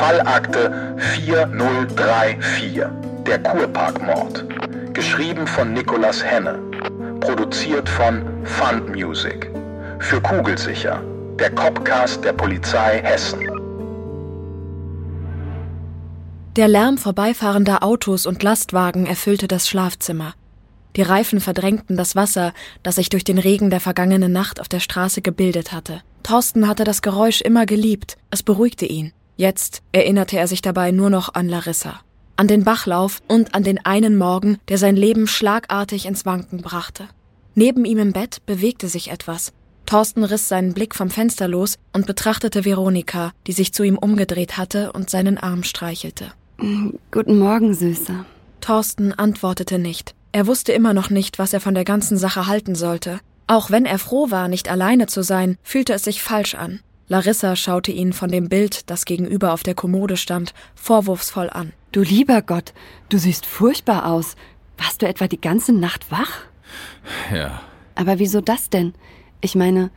Fallakte 4034. Der Kurparkmord. Geschrieben von Nicolas Henne. Produziert von Fund Music. Für Kugelsicher. Der Copcast der Polizei Hessen. Der Lärm vorbeifahrender Autos und Lastwagen erfüllte das Schlafzimmer. Die Reifen verdrängten das Wasser, das sich durch den Regen der vergangenen Nacht auf der Straße gebildet hatte. Thorsten hatte das Geräusch immer geliebt, es beruhigte ihn. Jetzt erinnerte er sich dabei nur noch an Larissa, an den Bachlauf und an den einen Morgen, der sein Leben schlagartig ins Wanken brachte. Neben ihm im Bett bewegte sich etwas. Thorsten riss seinen Blick vom Fenster los und betrachtete Veronika, die sich zu ihm umgedreht hatte und seinen Arm streichelte. Guten Morgen, Süßer. Thorsten antwortete nicht. Er wusste immer noch nicht, was er von der ganzen Sache halten sollte. Auch wenn er froh war, nicht alleine zu sein, fühlte es sich falsch an. Larissa schaute ihn von dem Bild, das gegenüber auf der Kommode stand, vorwurfsvoll an. Du lieber Gott, du siehst furchtbar aus. Warst du etwa die ganze Nacht wach? Ja. Aber wieso das denn? Ich meine,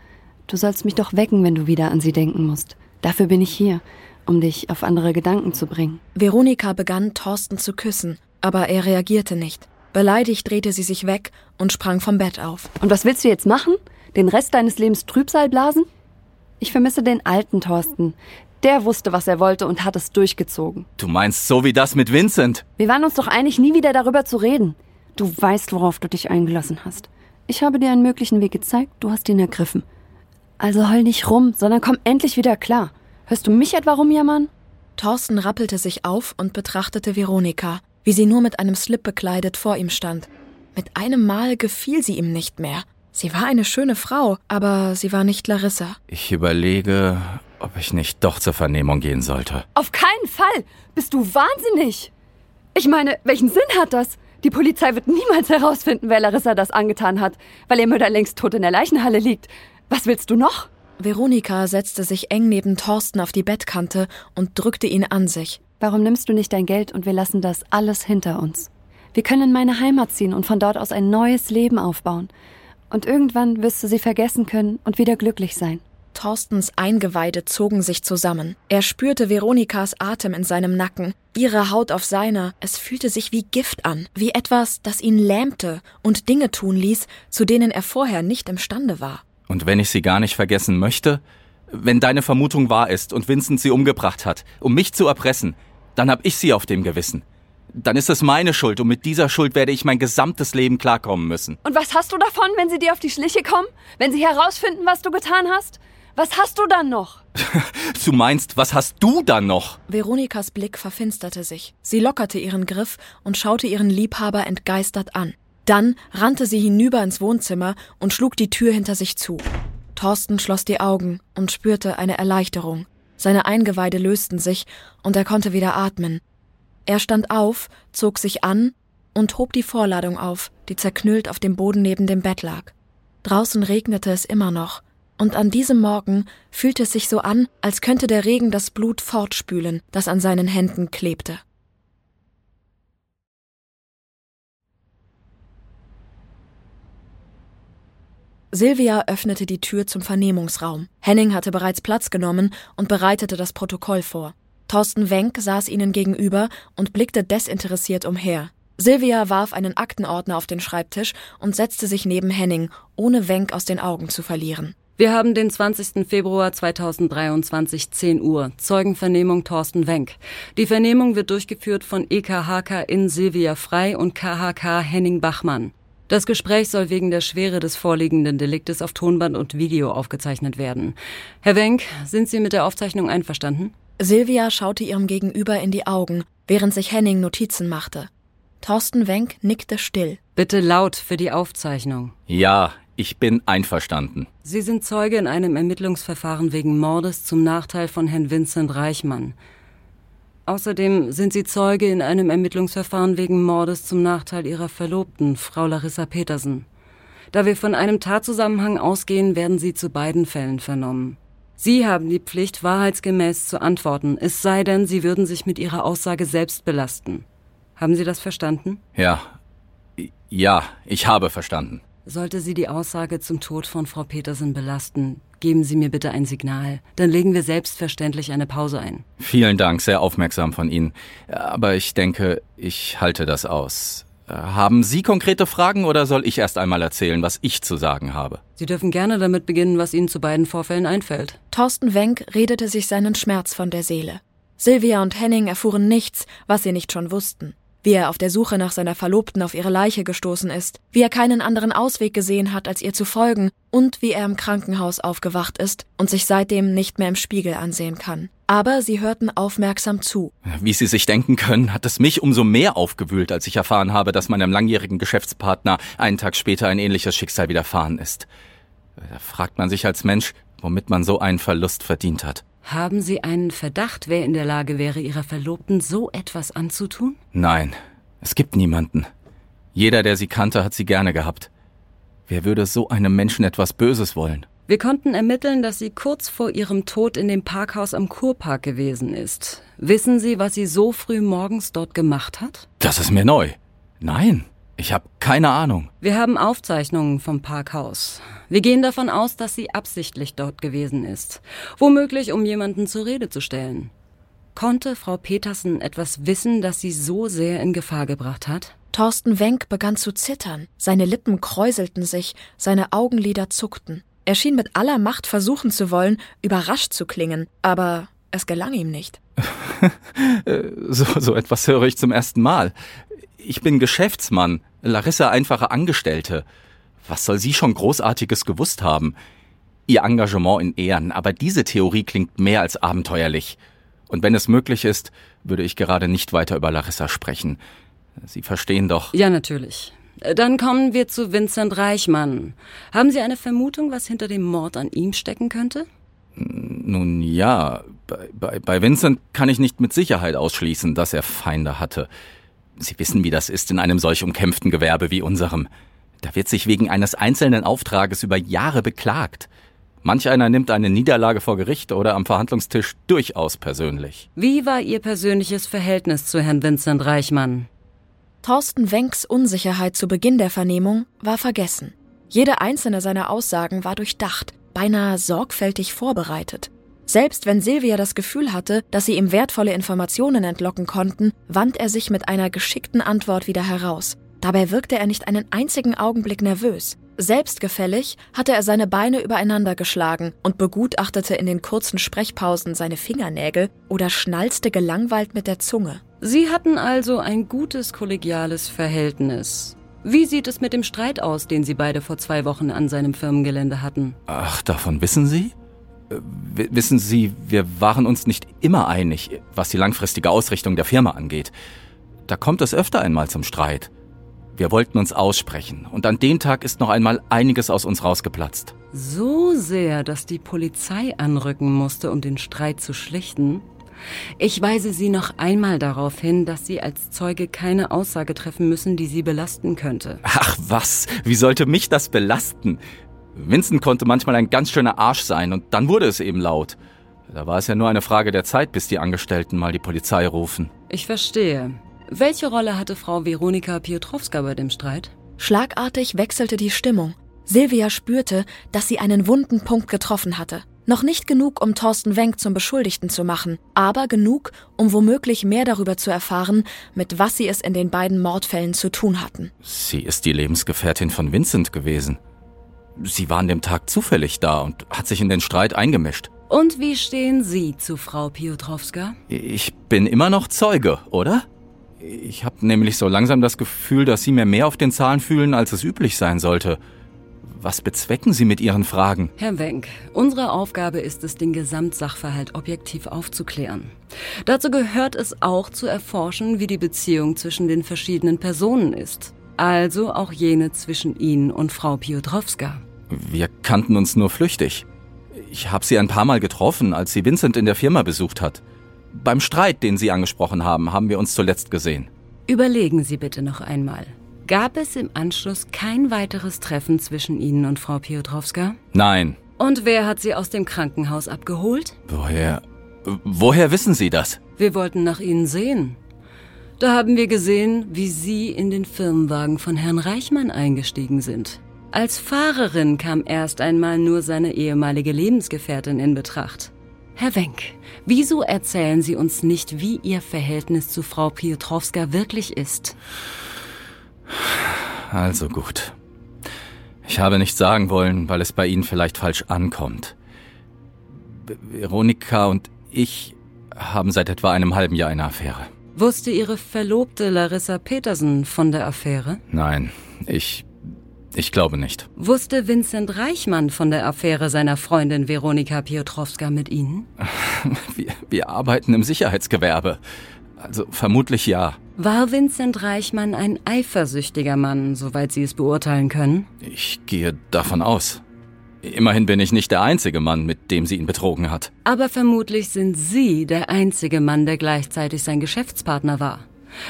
du sollst mich doch wecken, wenn du wieder an sie denken musst. Dafür bin ich hier, um dich auf andere Gedanken zu bringen. Veronika begann, Thorsten zu küssen, aber er reagierte nicht. Beleidigt drehte sie sich weg und sprang vom Bett auf. Und was willst du jetzt machen? Den Rest deines Lebens Trübsal blasen? Ich vermisse den alten Thorsten. Der wusste, was er wollte und hat es durchgezogen. Du meinst so wie das mit Vincent? Wir waren uns doch einig, nie wieder darüber zu reden. Du weißt, worauf du dich eingelassen hast. Ich habe dir einen möglichen Weg gezeigt, du hast ihn ergriffen. Also heul nicht rum, sondern komm endlich wieder klar. Hörst du mich etwa rumjammern? Thorsten rappelte sich auf und betrachtete Veronika, wie sie nur mit einem Slip bekleidet vor ihm stand. Mit einem Mal gefiel sie ihm nicht mehr. Sie war eine schöne Frau, aber sie war nicht Larissa. Ich überlege, ob ich nicht doch zur Vernehmung gehen sollte. Auf keinen Fall! Bist du wahnsinnig! Ich meine, welchen Sinn hat das? Die Polizei wird niemals herausfinden, wer Larissa das angetan hat, weil ihr Mörder längst tot in der Leichenhalle liegt. Was willst du noch? Veronika setzte sich eng neben Thorsten auf die Bettkante und drückte ihn an sich. Warum nimmst du nicht dein Geld und wir lassen das alles hinter uns? Wir können in meine Heimat ziehen und von dort aus ein neues Leben aufbauen. Und irgendwann wirst du sie vergessen können und wieder glücklich sein. Thorstens Eingeweide zogen sich zusammen. Er spürte Veronikas Atem in seinem Nacken, ihre Haut auf seiner. Es fühlte sich wie Gift an, wie etwas, das ihn lähmte und Dinge tun ließ, zu denen er vorher nicht imstande war. Und wenn ich sie gar nicht vergessen möchte? Wenn deine Vermutung wahr ist und Vincent sie umgebracht hat, um mich zu erpressen, dann hab ich sie auf dem Gewissen. Dann ist es meine Schuld und mit dieser Schuld werde ich mein gesamtes Leben klarkommen müssen. Und was hast du davon, wenn sie dir auf die Schliche kommen? Wenn sie herausfinden, was du getan hast? Was hast du dann noch? du meinst, was hast du dann noch? Veronikas Blick verfinsterte sich. Sie lockerte ihren Griff und schaute ihren Liebhaber entgeistert an. Dann rannte sie hinüber ins Wohnzimmer und schlug die Tür hinter sich zu. Thorsten schloss die Augen und spürte eine Erleichterung. Seine Eingeweide lösten sich und er konnte wieder atmen. Er stand auf, zog sich an und hob die Vorladung auf, die zerknüllt auf dem Boden neben dem Bett lag. Draußen regnete es immer noch, und an diesem Morgen fühlte es sich so an, als könnte der Regen das Blut fortspülen, das an seinen Händen klebte. Silvia öffnete die Tür zum Vernehmungsraum. Henning hatte bereits Platz genommen und bereitete das Protokoll vor. Thorsten Wenk saß ihnen gegenüber und blickte desinteressiert umher. Silvia warf einen Aktenordner auf den Schreibtisch und setzte sich neben Henning, ohne Wenk aus den Augen zu verlieren. Wir haben den 20. Februar 2023, 10 Uhr. Zeugenvernehmung Thorsten Wenk. Die Vernehmung wird durchgeführt von EKHK in Silvia Frei und KHK Henning Bachmann. Das Gespräch soll wegen der Schwere des vorliegenden Deliktes auf Tonband und Video aufgezeichnet werden. Herr Wenk, sind Sie mit der Aufzeichnung einverstanden? Silvia schaute ihrem Gegenüber in die Augen, während sich Henning Notizen machte. Thorsten Wenk nickte still. Bitte laut für die Aufzeichnung. Ja, ich bin einverstanden. Sie sind Zeuge in einem Ermittlungsverfahren wegen Mordes zum Nachteil von Herrn Vincent Reichmann. Außerdem sind Sie Zeuge in einem Ermittlungsverfahren wegen Mordes zum Nachteil Ihrer Verlobten, Frau Larissa Petersen. Da wir von einem Tatzusammenhang ausgehen, werden Sie zu beiden Fällen vernommen. Sie haben die Pflicht, wahrheitsgemäß zu antworten, es sei denn, Sie würden sich mit Ihrer Aussage selbst belasten. Haben Sie das verstanden? Ja. Ja, ich habe verstanden. Sollte Sie die Aussage zum Tod von Frau Petersen belasten, geben Sie mir bitte ein Signal. Dann legen wir selbstverständlich eine Pause ein. Vielen Dank, sehr aufmerksam von Ihnen. Aber ich denke, ich halte das aus. Haben Sie konkrete Fragen oder soll ich erst einmal erzählen, was ich zu sagen habe? Sie dürfen gerne damit beginnen, was Ihnen zu beiden Vorfällen einfällt. Thorsten Wenk redete sich seinen Schmerz von der Seele. Sylvia und Henning erfuhren nichts, was sie nicht schon wussten wie er auf der Suche nach seiner Verlobten auf ihre Leiche gestoßen ist, wie er keinen anderen Ausweg gesehen hat, als ihr zu folgen, und wie er im Krankenhaus aufgewacht ist und sich seitdem nicht mehr im Spiegel ansehen kann. Aber sie hörten aufmerksam zu. Wie Sie sich denken können, hat es mich umso mehr aufgewühlt, als ich erfahren habe, dass meinem langjährigen Geschäftspartner einen Tag später ein ähnliches Schicksal widerfahren ist. Da fragt man sich als Mensch, womit man so einen Verlust verdient hat. Haben Sie einen Verdacht, wer in der Lage wäre, Ihrer Verlobten so etwas anzutun? Nein, es gibt niemanden. Jeder, der sie kannte, hat sie gerne gehabt. Wer würde so einem Menschen etwas Böses wollen? Wir konnten ermitteln, dass sie kurz vor ihrem Tod in dem Parkhaus am Kurpark gewesen ist. Wissen Sie, was sie so früh morgens dort gemacht hat? Das ist mir neu. Nein. Ich habe keine Ahnung. Wir haben Aufzeichnungen vom Parkhaus. Wir gehen davon aus, dass sie absichtlich dort gewesen ist. Womöglich, um jemanden zur Rede zu stellen. Konnte Frau Petersen etwas wissen, das sie so sehr in Gefahr gebracht hat? Thorsten Wenk begann zu zittern. Seine Lippen kräuselten sich, seine Augenlider zuckten. Er schien mit aller Macht versuchen zu wollen, überrascht zu klingen, aber es gelang ihm nicht. so, so etwas höre ich zum ersten Mal. Ich bin Geschäftsmann, Larissa einfache Angestellte. Was soll sie schon Großartiges gewusst haben? Ihr Engagement in Ehren, aber diese Theorie klingt mehr als abenteuerlich. Und wenn es möglich ist, würde ich gerade nicht weiter über Larissa sprechen. Sie verstehen doch. Ja, natürlich. Dann kommen wir zu Vincent Reichmann. Haben Sie eine Vermutung, was hinter dem Mord an ihm stecken könnte? Nun ja, bei, bei, bei Vincent kann ich nicht mit Sicherheit ausschließen, dass er Feinde hatte. Sie wissen, wie das ist in einem solch umkämpften Gewerbe wie unserem. Da wird sich wegen eines einzelnen Auftrages über Jahre beklagt. Manch einer nimmt eine Niederlage vor Gericht oder am Verhandlungstisch durchaus persönlich. Wie war Ihr persönliches Verhältnis zu Herrn Vincent Reichmann? Thorsten Wenks Unsicherheit zu Beginn der Vernehmung war vergessen. Jede einzelne seiner Aussagen war durchdacht, beinahe sorgfältig vorbereitet. Selbst wenn Silvia das Gefühl hatte, dass sie ihm wertvolle Informationen entlocken konnten, wand er sich mit einer geschickten Antwort wieder heraus. Dabei wirkte er nicht einen einzigen Augenblick nervös. Selbstgefällig hatte er seine Beine übereinander geschlagen und begutachtete in den kurzen Sprechpausen seine Fingernägel oder schnalzte gelangweilt mit der Zunge. Sie hatten also ein gutes kollegiales Verhältnis. Wie sieht es mit dem Streit aus, den Sie beide vor zwei Wochen an seinem Firmengelände hatten? Ach, davon wissen Sie? Wissen Sie, wir waren uns nicht immer einig, was die langfristige Ausrichtung der Firma angeht. Da kommt es öfter einmal zum Streit. Wir wollten uns aussprechen und an dem Tag ist noch einmal einiges aus uns rausgeplatzt. So sehr, dass die Polizei anrücken musste, um den Streit zu schlichten? Ich weise Sie noch einmal darauf hin, dass Sie als Zeuge keine Aussage treffen müssen, die Sie belasten könnte. Ach was, wie sollte mich das belasten? Vincent konnte manchmal ein ganz schöner Arsch sein und dann wurde es eben laut. Da war es ja nur eine Frage der Zeit, bis die Angestellten mal die Polizei rufen. Ich verstehe. Welche Rolle hatte Frau Veronika Piotrowska bei dem Streit? Schlagartig wechselte die Stimmung. Silvia spürte, dass sie einen wunden Punkt getroffen hatte. Noch nicht genug, um Thorsten Wenk zum Beschuldigten zu machen, aber genug, um womöglich mehr darüber zu erfahren, mit was sie es in den beiden Mordfällen zu tun hatten. Sie ist die Lebensgefährtin von Vincent gewesen. Sie war an dem Tag zufällig da und hat sich in den Streit eingemischt. Und wie stehen Sie zu Frau Piotrowska? Ich bin immer noch Zeuge, oder? Ich habe nämlich so langsam das Gefühl, dass Sie mir mehr auf den Zahlen fühlen, als es üblich sein sollte. Was bezwecken Sie mit Ihren Fragen? Herr Wenk, unsere Aufgabe ist es, den Gesamtsachverhalt objektiv aufzuklären. Dazu gehört es auch zu erforschen, wie die Beziehung zwischen den verschiedenen Personen ist. Also auch jene zwischen Ihnen und Frau Piotrowska. Wir kannten uns nur flüchtig. Ich habe sie ein paar Mal getroffen, als sie Vincent in der Firma besucht hat. Beim Streit, den Sie angesprochen haben, haben wir uns zuletzt gesehen. Überlegen Sie bitte noch einmal. Gab es im Anschluss kein weiteres Treffen zwischen Ihnen und Frau Piotrowska? Nein. Und wer hat Sie aus dem Krankenhaus abgeholt? Woher? Woher wissen Sie das? Wir wollten nach Ihnen sehen. Da haben wir gesehen, wie Sie in den Firmenwagen von Herrn Reichmann eingestiegen sind. Als Fahrerin kam erst einmal nur seine ehemalige Lebensgefährtin in Betracht. Herr Wenk, wieso erzählen Sie uns nicht, wie Ihr Verhältnis zu Frau Piotrowska wirklich ist? Also gut. Ich habe nichts sagen wollen, weil es bei Ihnen vielleicht falsch ankommt. Veronika und ich haben seit etwa einem halben Jahr eine Affäre. Wusste Ihre Verlobte Larissa Petersen von der Affäre? Nein, ich. Ich glaube nicht. Wusste Vincent Reichmann von der Affäre seiner Freundin Veronika Piotrowska mit Ihnen? Wir, wir arbeiten im Sicherheitsgewerbe. Also vermutlich ja. War Vincent Reichmann ein eifersüchtiger Mann, soweit Sie es beurteilen können? Ich gehe davon aus. Immerhin bin ich nicht der einzige Mann, mit dem sie ihn betrogen hat. Aber vermutlich sind Sie der einzige Mann, der gleichzeitig sein Geschäftspartner war.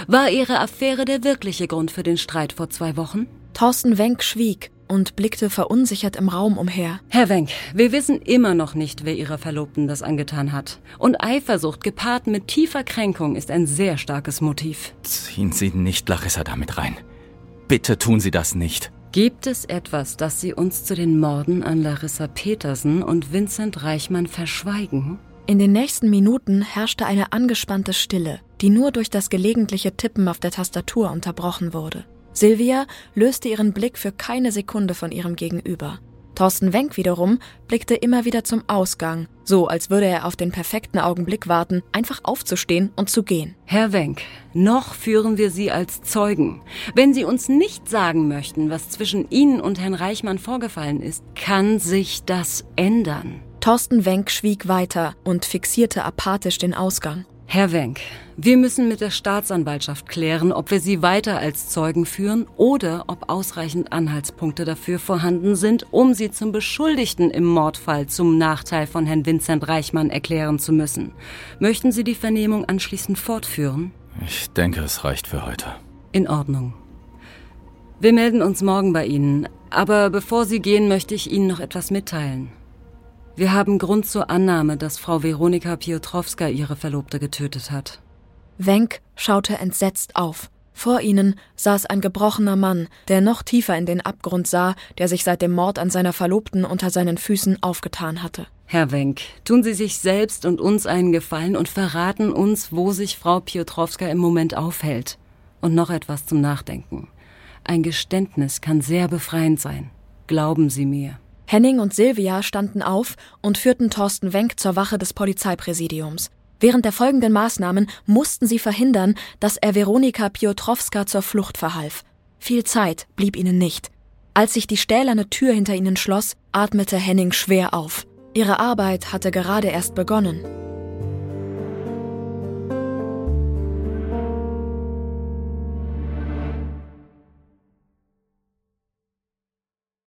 War Ihre Affäre der wirkliche Grund für den Streit vor zwei Wochen? Thorsten Wenk schwieg und blickte verunsichert im Raum umher. Herr Wenk, wir wissen immer noch nicht, wer Ihrer Verlobten das angetan hat. Und Eifersucht gepaart mit tiefer Kränkung ist ein sehr starkes Motiv. Ziehen Sie nicht Larissa damit rein. Bitte tun Sie das nicht. Gibt es etwas, das Sie uns zu den Morden an Larissa Petersen und Vincent Reichmann verschweigen? In den nächsten Minuten herrschte eine angespannte Stille, die nur durch das gelegentliche Tippen auf der Tastatur unterbrochen wurde. Silvia löste ihren Blick für keine Sekunde von ihrem Gegenüber. Thorsten Wenk wiederum blickte immer wieder zum Ausgang, so als würde er auf den perfekten Augenblick warten, einfach aufzustehen und zu gehen. Herr Wenk, noch führen wir Sie als Zeugen. Wenn Sie uns nicht sagen möchten, was zwischen Ihnen und Herrn Reichmann vorgefallen ist, kann sich das ändern. Thorsten Wenk schwieg weiter und fixierte apathisch den Ausgang. Herr Wenk, wir müssen mit der Staatsanwaltschaft klären, ob wir Sie weiter als Zeugen führen oder ob ausreichend Anhaltspunkte dafür vorhanden sind, um Sie zum Beschuldigten im Mordfall zum Nachteil von Herrn Vincent Reichmann erklären zu müssen. Möchten Sie die Vernehmung anschließend fortführen? Ich denke, es reicht für heute. In Ordnung. Wir melden uns morgen bei Ihnen, aber bevor Sie gehen, möchte ich Ihnen noch etwas mitteilen. Wir haben Grund zur Annahme, dass Frau Veronika Piotrowska ihre Verlobte getötet hat. Wenk schaute entsetzt auf. Vor ihnen saß ein gebrochener Mann, der noch tiefer in den Abgrund sah, der sich seit dem Mord an seiner Verlobten unter seinen Füßen aufgetan hatte. Herr Wenk, tun Sie sich selbst und uns einen Gefallen und verraten uns, wo sich Frau Piotrowska im Moment aufhält. Und noch etwas zum Nachdenken. Ein Geständnis kann sehr befreiend sein. Glauben Sie mir. Henning und Silvia standen auf und führten Thorsten Wenk zur Wache des Polizeipräsidiums. Während der folgenden Maßnahmen mussten sie verhindern, dass er Veronika Piotrowska zur Flucht verhalf. Viel Zeit blieb ihnen nicht. Als sich die stählerne Tür hinter ihnen schloss, atmete Henning schwer auf. Ihre Arbeit hatte gerade erst begonnen.